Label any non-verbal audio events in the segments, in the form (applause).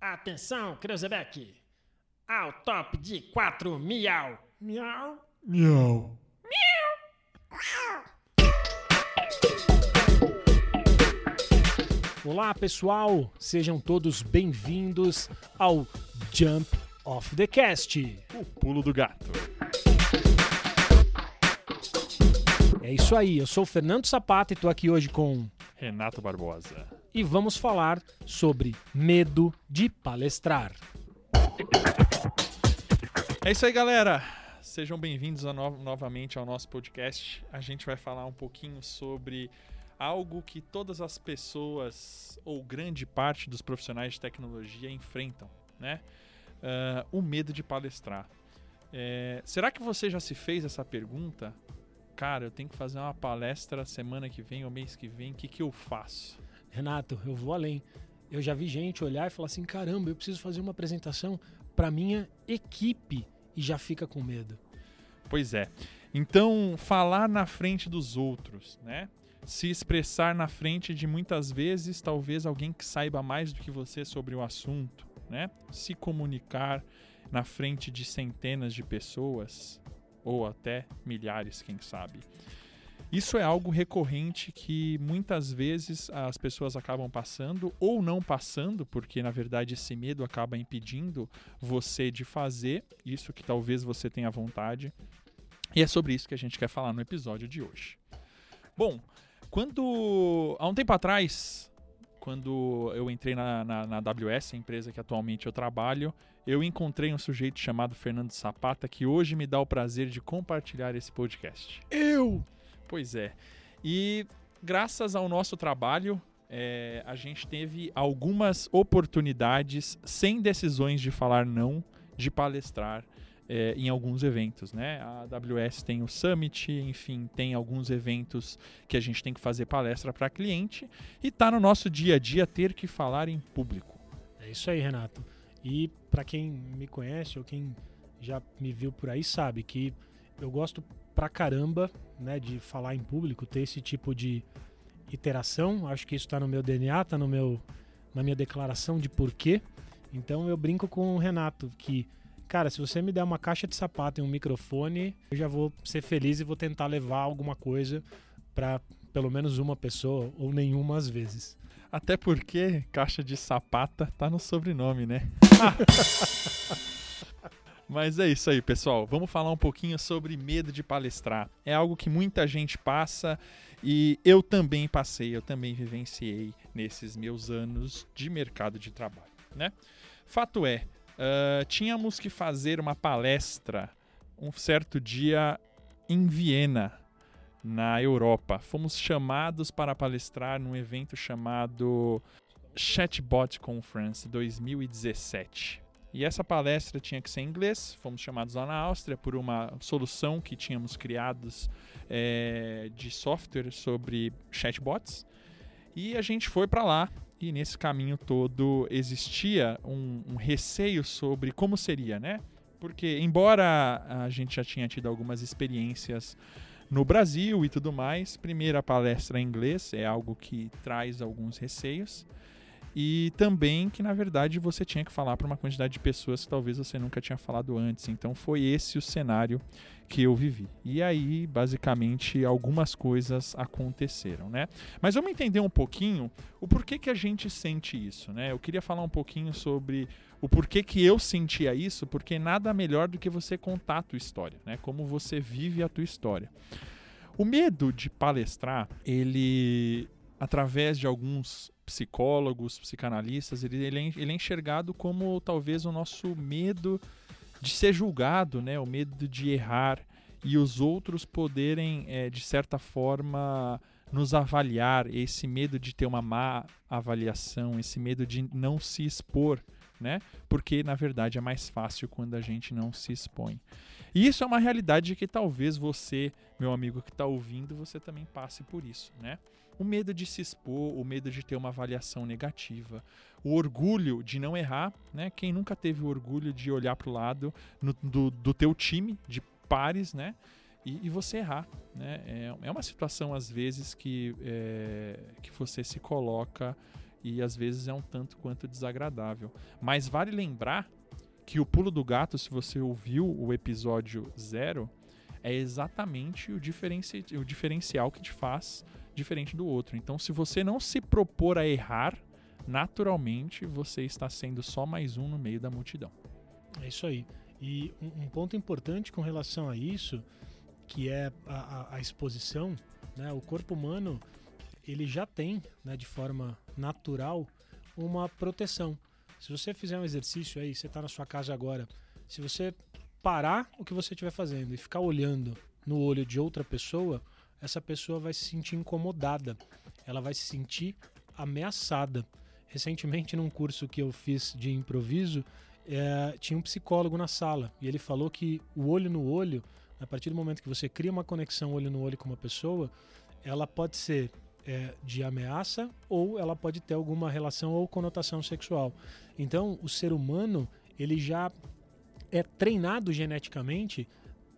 Atenção, Creuzebeck! Ao top de quatro miau! Miau! Miau. Olá, pessoal! Sejam todos bem-vindos ao Jump of the Cast. O pulo do gato. É isso aí, eu sou o Fernando Sapata e tô aqui hoje com. Renato Barbosa. E vamos falar sobre medo de palestrar. É isso aí, galera. Sejam bem-vindos no- novamente ao nosso podcast. A gente vai falar um pouquinho sobre algo que todas as pessoas, ou grande parte dos profissionais de tecnologia, enfrentam, né? Ah, o medo de palestrar. É, será que você já se fez essa pergunta? Cara, eu tenho que fazer uma palestra semana que vem ou mês que vem, o que, que eu faço? Renato, eu vou além. Eu já vi gente olhar e falar assim: caramba, eu preciso fazer uma apresentação para minha equipe e já fica com medo. Pois é. Então, falar na frente dos outros, né? Se expressar na frente de muitas vezes, talvez alguém que saiba mais do que você sobre o assunto, né? Se comunicar na frente de centenas de pessoas ou até milhares, quem sabe. Isso é algo recorrente que muitas vezes as pessoas acabam passando ou não passando, porque na verdade esse medo acaba impedindo você de fazer isso que talvez você tenha vontade. E é sobre isso que a gente quer falar no episódio de hoje. Bom, quando. Há um tempo atrás, quando eu entrei na, na, na AWS, a empresa que atualmente eu trabalho, eu encontrei um sujeito chamado Fernando Sapata que hoje me dá o prazer de compartilhar esse podcast. Eu! Pois é. E graças ao nosso trabalho, é, a gente teve algumas oportunidades sem decisões de falar não, de palestrar é, em alguns eventos, né? A AWS tem o Summit, enfim, tem alguns eventos que a gente tem que fazer palestra para cliente e tá no nosso dia a dia ter que falar em público. É isso aí, Renato. E para quem me conhece ou quem já me viu por aí sabe que eu gosto pra caramba, né, de falar em público, ter esse tipo de iteração. Acho que isso tá no meu DNA, tá no meu na minha declaração de porquê. Então eu brinco com o Renato que Cara, se você me der uma caixa de sapato e um microfone, eu já vou ser feliz e vou tentar levar alguma coisa para pelo menos uma pessoa ou nenhuma às vezes. Até porque caixa de sapata tá no sobrenome, né? (laughs) Mas é isso aí, pessoal. Vamos falar um pouquinho sobre medo de palestrar. É algo que muita gente passa e eu também passei, eu também vivenciei nesses meus anos de mercado de trabalho, né? Fato é, uh, tínhamos que fazer uma palestra um certo dia em Viena, na Europa. Fomos chamados para palestrar num evento chamado Chatbot Conference 2017. E essa palestra tinha que ser em inglês. Fomos chamados lá na Áustria por uma solução que tínhamos criados é, de software sobre chatbots. E a gente foi para lá e nesse caminho todo existia um, um, receio sobre como seria, né? Porque, embora a gente já tinha tido algumas experiências no Brasil e tudo mais, primeira palestra em inglês é algo que traz alguns receios. E também que, na verdade, você tinha que falar para uma quantidade de pessoas que talvez você nunca tinha falado antes. Então, foi esse o cenário que eu vivi. E aí, basicamente, algumas coisas aconteceram, né? Mas vamos entender um pouquinho o porquê que a gente sente isso, né? Eu queria falar um pouquinho sobre o porquê que eu sentia isso, porque nada melhor do que você contar a tua história, né? Como você vive a tua história. O medo de palestrar, ele através de alguns psicólogos, psicanalistas, ele, é, ele é enxergado como talvez o nosso medo de ser julgado, né? o medo de errar e os outros poderem, é, de certa forma, nos avaliar, esse medo de ter uma má avaliação, esse medo de não se expor, né? Porque na verdade é mais fácil quando a gente não se expõe. E isso é uma realidade que talvez você, meu amigo que está ouvindo, você também passe por isso, né? O medo de se expor, o medo de ter uma avaliação negativa, o orgulho de não errar, né? Quem nunca teve o orgulho de olhar para o lado no, do, do teu time de pares, né? E, e você errar, né? É, é uma situação às vezes que, é, que você se coloca e às vezes é um tanto quanto desagradável. Mas vale lembrar que o pulo do gato, se você ouviu o episódio zero, é exatamente o, diferenci o diferencial que te faz diferente do outro. Então, se você não se propor a errar, naturalmente você está sendo só mais um no meio da multidão. É isso aí. E um, um ponto importante com relação a isso, que é a, a, a exposição, né? o corpo humano ele já tem, né, de forma natural, uma proteção. Se você fizer um exercício aí, você está na sua casa agora, se você parar o que você estiver fazendo e ficar olhando no olho de outra pessoa, essa pessoa vai se sentir incomodada, ela vai se sentir ameaçada. Recentemente, num curso que eu fiz de improviso, é, tinha um psicólogo na sala e ele falou que o olho no olho, a partir do momento que você cria uma conexão olho no olho com uma pessoa, ela pode ser é, de ameaça ou ela pode ter alguma relação ou conotação sexual. Então, o ser humano ele já é treinado geneticamente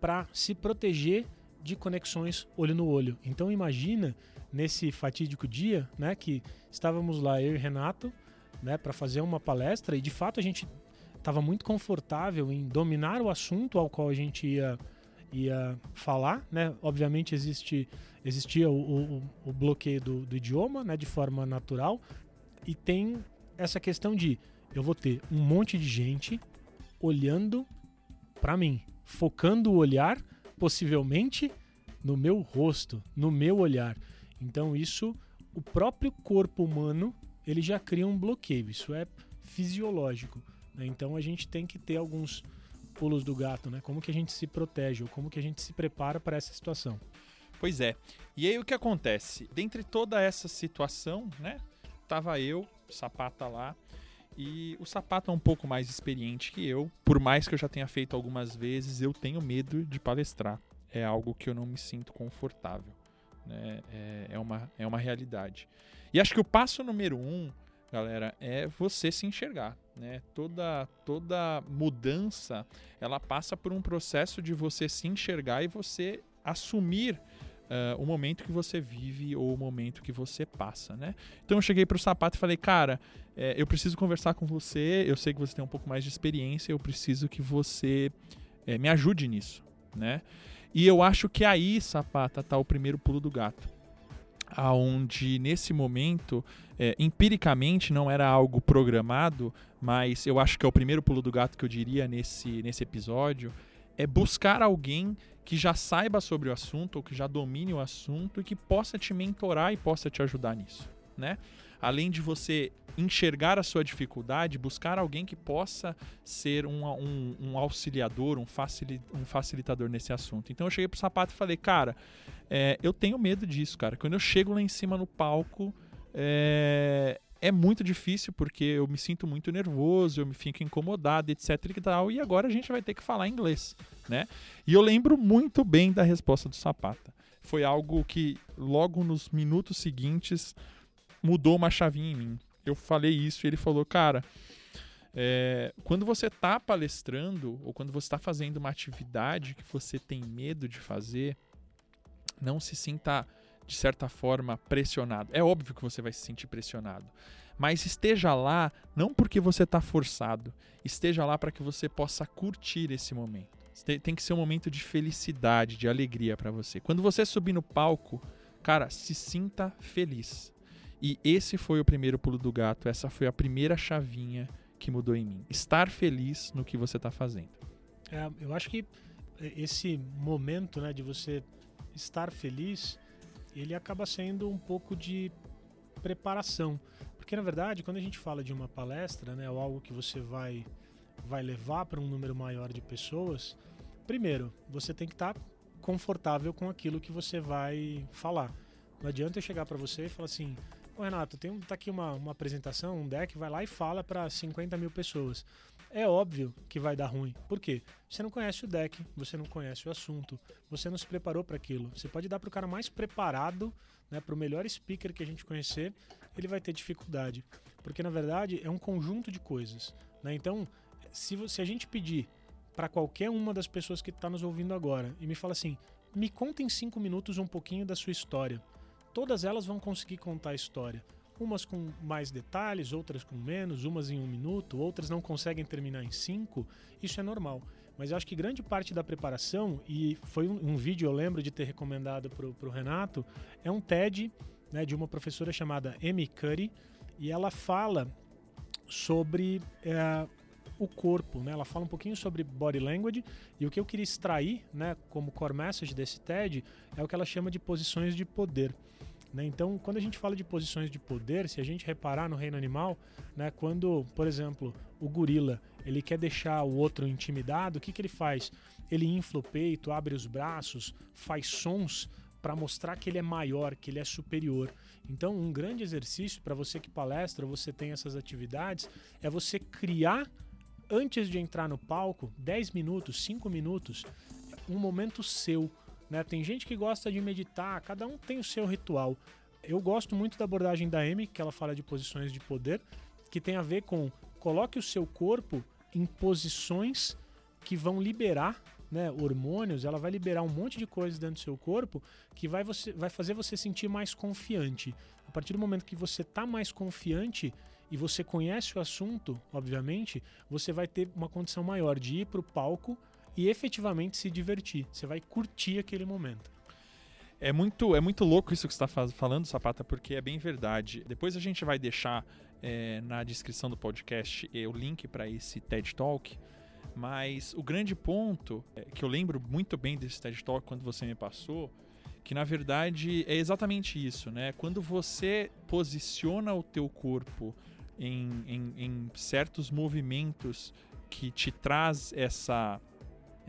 para se proteger de conexões olho no olho. Então, imagina nesse fatídico dia, né, que estávamos lá eu e Renato, né, para fazer uma palestra e de fato a gente estava muito confortável em dominar o assunto ao qual a gente ia ia falar, né? Obviamente existe existia o, o, o bloqueio do, do, idioma, né? De forma natural e tem essa questão de eu vou ter um monte de gente olhando para mim, focando o olhar possivelmente no meu rosto, no meu olhar. Então isso o próprio corpo humano ele já cria um bloqueio. Isso é fisiológico. Né? Então a gente tem que ter alguns pulos do gato, né? Como que a gente se protege ou como que a gente se prepara para essa situação. Pois é. E aí o que acontece? Dentre toda essa situação, né? Tava eu, Sapata lá, e o Sapata é um pouco mais experiente que eu. Por mais que eu já tenha feito algumas vezes, eu tenho medo de palestrar. É algo que eu não me sinto confortável. Né? É, é, uma, é uma realidade. E acho que o passo número um galera, é você se enxergar, né? Toda toda mudança, ela passa por um processo de você se enxergar e você assumir uh, o momento que você vive ou o momento que você passa, né? Então eu cheguei pro sapato e falei, cara, é, eu preciso conversar com você, eu sei que você tem um pouco mais de experiência, eu preciso que você é, me ajude nisso, né? E eu acho que aí, Sapata, tá o primeiro pulo do gato aonde nesse momento, é, empiricamente não era algo programado, mas eu acho que é o primeiro pulo do gato que eu diria nesse, nesse episódio, é buscar alguém que já saiba sobre o assunto ou que já domine o assunto e que possa te mentorar e possa te ajudar nisso, né? além de você enxergar a sua dificuldade, buscar alguém que possa ser um, um, um auxiliador, um, facil, um facilitador nesse assunto. Então eu cheguei pro sapato e falei, cara, é, eu tenho medo disso, cara. Quando eu chego lá em cima no palco, é, é muito difícil porque eu me sinto muito nervoso, eu me fico incomodado, etc e tal. E agora a gente vai ter que falar inglês, né? E eu lembro muito bem da resposta do Sapata. Foi algo que logo nos minutos seguintes mudou uma chavinha em mim. Eu falei isso e ele falou, cara, é, quando você está palestrando ou quando você está fazendo uma atividade que você tem medo de fazer, não se sinta de certa forma pressionado. É óbvio que você vai se sentir pressionado, mas esteja lá não porque você está forçado, esteja lá para que você possa curtir esse momento. Tem que ser um momento de felicidade, de alegria para você. Quando você subir no palco, cara, se sinta feliz. E esse foi o primeiro pulo do gato, essa foi a primeira chavinha que mudou em mim. Estar feliz no que você está fazendo. É, eu acho que esse momento né, de você estar feliz, ele acaba sendo um pouco de preparação. Porque na verdade, quando a gente fala de uma palestra, né, ou algo que você vai, vai levar para um número maior de pessoas, primeiro, você tem que estar tá confortável com aquilo que você vai falar. Não adianta eu chegar para você e falar assim: Ô Renato, tem tá aqui uma, uma apresentação, um deck, vai lá e fala para 50 mil pessoas. É óbvio que vai dar ruim. Por quê? Você não conhece o deck, você não conhece o assunto, você não se preparou para aquilo. Você pode dar para o cara mais preparado, né, para o melhor speaker que a gente conhecer, ele vai ter dificuldade. Porque na verdade é um conjunto de coisas. Né? Então, se, se a gente pedir para qualquer uma das pessoas que está nos ouvindo agora e me fala assim: me conta em cinco minutos um pouquinho da sua história todas elas vão conseguir contar a história. Umas com mais detalhes, outras com menos, umas em um minuto, outras não conseguem terminar em cinco, isso é normal. Mas eu acho que grande parte da preparação, e foi um, um vídeo eu lembro de ter recomendado para o Renato, é um TED né, de uma professora chamada Amy Curry, e ela fala sobre é, o corpo, né? Ela fala um pouquinho sobre body language e o que eu queria extrair, né, como core message desse TED é o que ela chama de posições de poder. Né? Então, quando a gente fala de posições de poder, se a gente reparar no reino animal, né, quando, por exemplo, o gorila ele quer deixar o outro intimidado, o que, que ele faz? Ele infla o peito, abre os braços, faz sons para mostrar que ele é maior, que ele é superior. Então, um grande exercício para você que palestra, você tem essas atividades, é você criar antes de entrar no palco, 10 minutos, 5 minutos, um momento seu, né? Tem gente que gosta de meditar, cada um tem o seu ritual. Eu gosto muito da abordagem da Amy, que ela fala de posições de poder, que tem a ver com coloque o seu corpo em posições que vão liberar né, hormônios, ela vai liberar um monte de coisas dentro do seu corpo que vai, você, vai fazer você sentir mais confiante. A partir do momento que você está mais confiante e você conhece o assunto, obviamente, você vai ter uma condição maior de ir para o palco e efetivamente se divertir. Você vai curtir aquele momento. É muito, é muito louco isso que você está falando, Sapata, porque é bem verdade. Depois a gente vai deixar é, na descrição do podcast é, o link para esse TED Talk. Mas o grande ponto é, que eu lembro muito bem desse TED Talk quando você me passou, que na verdade é exatamente isso, né? Quando você posiciona o teu corpo em, em, em certos movimentos que te traz essa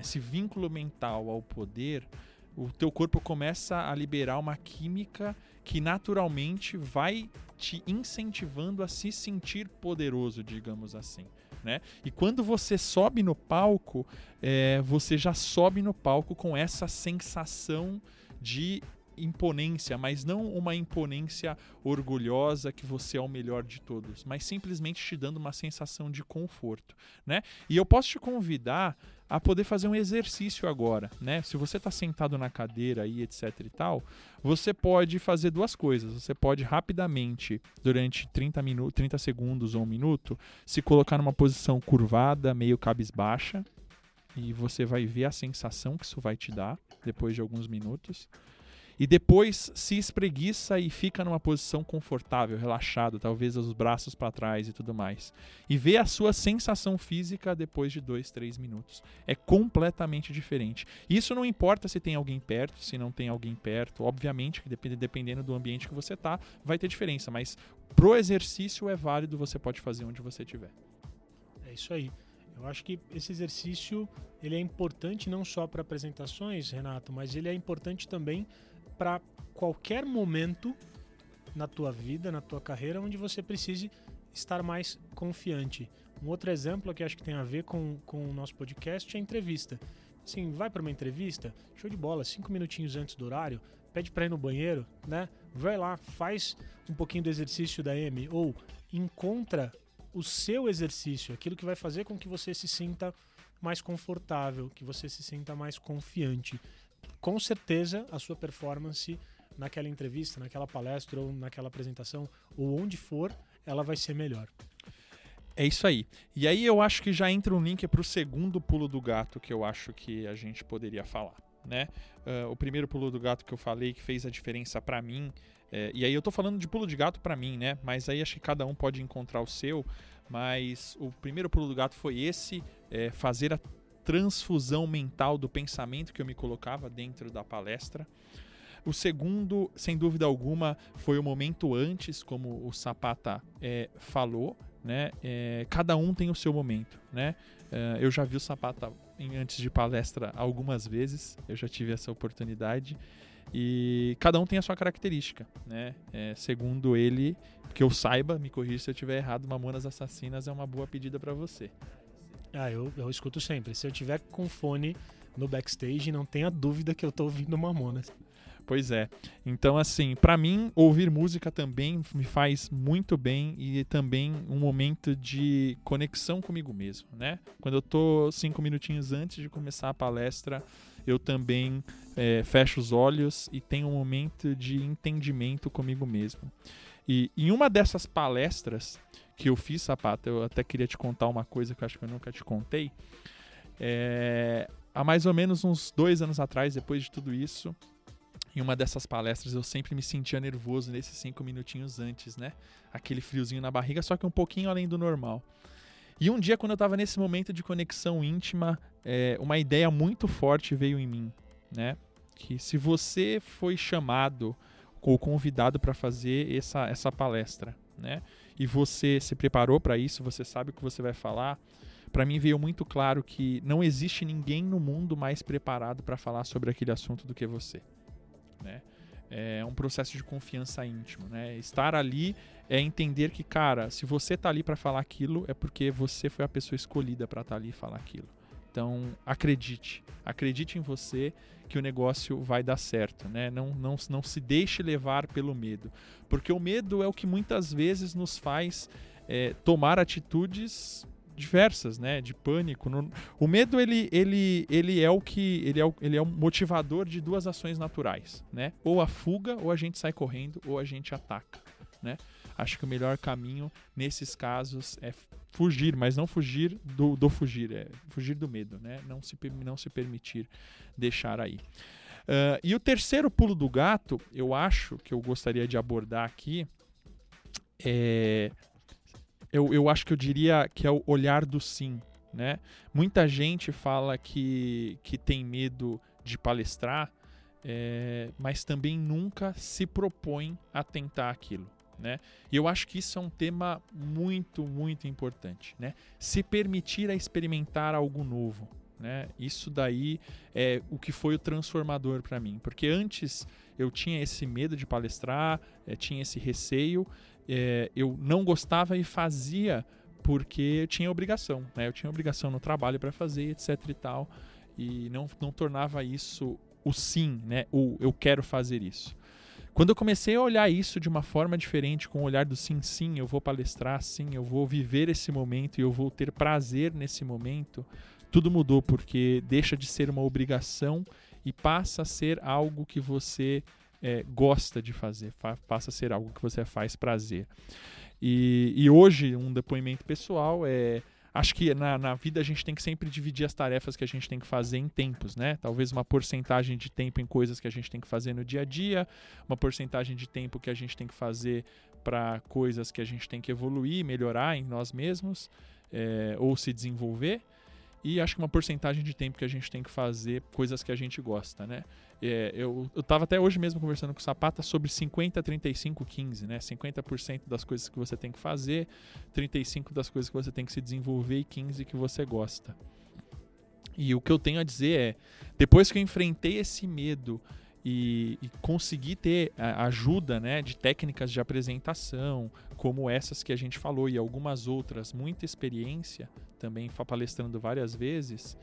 esse vínculo mental ao poder, o teu corpo começa a liberar uma química que naturalmente vai te incentivando a se sentir poderoso, digamos assim. Né? E quando você sobe no palco, é, você já sobe no palco com essa sensação de imponência, mas não uma imponência orgulhosa que você é o melhor de todos, mas simplesmente te dando uma sensação de conforto, né? E eu posso te convidar a poder fazer um exercício agora, né? Se você está sentado na cadeira aí, etc e tal, você pode fazer duas coisas. Você pode rapidamente, durante 30 minutos, 30 segundos ou um minuto, se colocar numa posição curvada, meio cabisbaixa, e você vai ver a sensação que isso vai te dar depois de alguns minutos e depois se espreguiça e fica numa posição confortável, relaxado, talvez os braços para trás e tudo mais. E vê a sua sensação física depois de dois, três minutos. É completamente diferente. Isso não importa se tem alguém perto, se não tem alguém perto. Obviamente que dependendo do ambiente que você tá, vai ter diferença. Mas pro exercício é válido, você pode fazer onde você estiver. É isso aí. Eu acho que esse exercício ele é importante não só para apresentações, Renato, mas ele é importante também para qualquer momento na tua vida, na tua carreira, onde você precise estar mais confiante. Um outro exemplo que acho que tem a ver com, com o nosso podcast é a entrevista. Assim, vai para uma entrevista, show de bola, cinco minutinhos antes do horário, pede para ir no banheiro, né? Vai lá, faz um pouquinho do exercício da M ou encontra o seu exercício, aquilo que vai fazer com que você se sinta mais confortável, que você se sinta mais confiante com certeza a sua performance naquela entrevista, naquela palestra ou naquela apresentação ou onde for, ela vai ser melhor. É isso aí. E aí eu acho que já entra um link para o segundo pulo do gato que eu acho que a gente poderia falar. Né? Uh, o primeiro pulo do gato que eu falei que fez a diferença para mim, é, e aí eu tô falando de pulo de gato para mim, né? Mas aí acho que cada um pode encontrar o seu. Mas o primeiro pulo do gato foi esse: é, fazer a transfusão mental do pensamento que eu me colocava dentro da palestra. O segundo, sem dúvida alguma, foi o momento antes, como o Sapata é, falou, né? É, cada um tem o seu momento, né? É, eu já vi o Sapata em, antes de palestra algumas vezes, eu já tive essa oportunidade e cada um tem a sua característica, né? É, segundo ele, que eu saiba, me corrija se eu estiver errado, Mamonas Assassinas é uma boa pedida para você. Ah, eu, eu escuto sempre. Se eu tiver com fone no backstage, não tenha dúvida que eu tô ouvindo Mamonas. Pois é. Então, assim, para mim, ouvir música também me faz muito bem e também um momento de conexão comigo mesmo, né? Quando eu tô cinco minutinhos antes de começar a palestra, eu também é, fecho os olhos e tenho um momento de entendimento comigo mesmo. E em uma dessas palestras que eu fiz, Sapata, eu até queria te contar uma coisa que eu acho que eu nunca te contei. É, há mais ou menos uns dois anos atrás, depois de tudo isso, em uma dessas palestras eu sempre me sentia nervoso nesses cinco minutinhos antes, né? Aquele friozinho na barriga, só que um pouquinho além do normal. E um dia, quando eu estava nesse momento de conexão íntima, é, uma ideia muito forte veio em mim, né? Que se você foi chamado ou convidado para fazer essa, essa palestra, né? E você se preparou para isso, você sabe o que você vai falar. Para mim veio muito claro que não existe ninguém no mundo mais preparado para falar sobre aquele assunto do que você né? É um processo de confiança íntimo, né? Estar ali é entender que, cara, se você tá ali para falar aquilo, é porque você foi a pessoa escolhida para estar tá ali e falar aquilo. Então, acredite. Acredite em você que o negócio vai dar certo, né? Não, não, não se deixe levar pelo medo. Porque o medo é o que muitas vezes nos faz é, tomar atitudes diversas, né, de pânico. O medo ele, ele, ele é o que ele é o, ele é o motivador de duas ações naturais, né? Ou a fuga, ou a gente sai correndo, ou a gente ataca, né? Acho que o melhor caminho nesses casos é fugir, mas não fugir do, do fugir, é fugir do medo, né? Não se não se permitir deixar aí. Uh, e o terceiro pulo do gato, eu acho que eu gostaria de abordar aqui é eu, eu acho que eu diria que é o olhar do sim. Né? Muita gente fala que, que tem medo de palestrar, é, mas também nunca se propõe a tentar aquilo. Né? E eu acho que isso é um tema muito, muito importante. Né? Se permitir a experimentar algo novo. Né? Isso daí é o que foi o transformador para mim. Porque antes eu tinha esse medo de palestrar, é, tinha esse receio, é, eu não gostava e fazia porque eu tinha obrigação, né? Eu tinha obrigação no trabalho para fazer, etc e tal, e não, não tornava isso o sim, né? O eu quero fazer isso. Quando eu comecei a olhar isso de uma forma diferente, com o olhar do sim, sim, eu vou palestrar, sim, eu vou viver esse momento e eu vou ter prazer nesse momento, tudo mudou porque deixa de ser uma obrigação e passa a ser algo que você é, gosta de fazer, passa a ser algo que você faz prazer. E, e hoje, um depoimento pessoal é. Acho que na, na vida a gente tem que sempre dividir as tarefas que a gente tem que fazer em tempos, né? Talvez uma porcentagem de tempo em coisas que a gente tem que fazer no dia a dia, uma porcentagem de tempo que a gente tem que fazer para coisas que a gente tem que evoluir, melhorar em nós mesmos é, ou se desenvolver e acho que uma porcentagem de tempo que a gente tem que fazer coisas que a gente gosta, né? É, eu, eu tava até hoje mesmo conversando com o Sapata sobre 50, 35, 15, né? 50% das coisas que você tem que fazer, 35% das coisas que você tem que se desenvolver e 15% que você gosta. E o que eu tenho a dizer é, depois que eu enfrentei esse medo e, e conseguir ter ajuda né, de técnicas de apresentação, como essas que a gente falou e algumas outras, muita experiência, também palestrando várias vezes.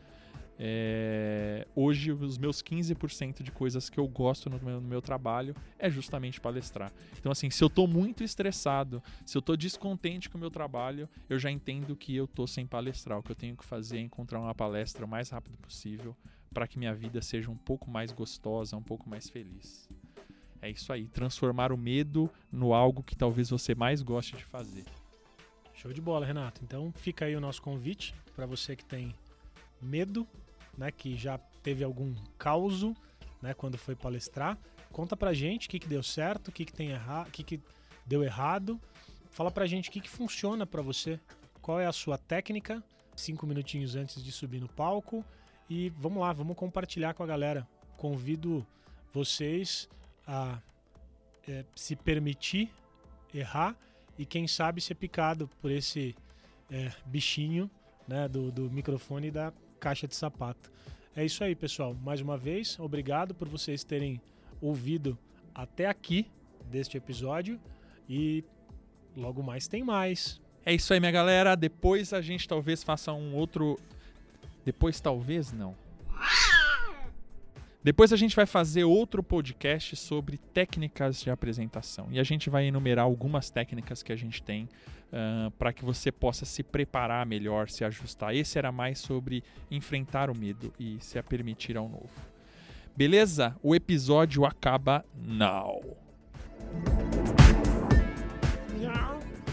É, hoje, os meus 15% de coisas que eu gosto no meu, no meu, trabalho é justamente palestrar. Então, assim, se eu estou muito estressado, se eu estou descontente com o meu trabalho, eu já entendo que eu estou sem palestrar. O que eu tenho que fazer é encontrar uma palestra o mais rápido possível para que minha vida seja um pouco mais gostosa, um pouco mais feliz. É isso aí, transformar o medo no algo que talvez você mais goste de fazer. Show de bola, Renato. Então fica aí o nosso convite para você que tem medo, né, que já teve algum causo, né, quando foi palestrar. Conta pra gente o que, que deu certo, o que, que tem errado, o que, que deu errado. Fala pra gente o que, que funciona para você. Qual é a sua técnica? Cinco minutinhos antes de subir no palco e vamos lá, vamos compartilhar com a galera. Convido vocês a é, se permitir errar e quem sabe ser picado por esse é, bichinho né, do, do microfone e da caixa de sapato. É isso aí, pessoal. Mais uma vez, obrigado por vocês terem ouvido até aqui deste episódio e logo mais tem mais. É isso aí, minha galera. Depois a gente talvez faça um outro depois talvez não. Depois a gente vai fazer outro podcast sobre técnicas de apresentação. E a gente vai enumerar algumas técnicas que a gente tem uh, para que você possa se preparar melhor, se ajustar. Esse era mais sobre enfrentar o medo e se permitir ao novo. Beleza? O episódio acaba now.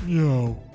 Miau.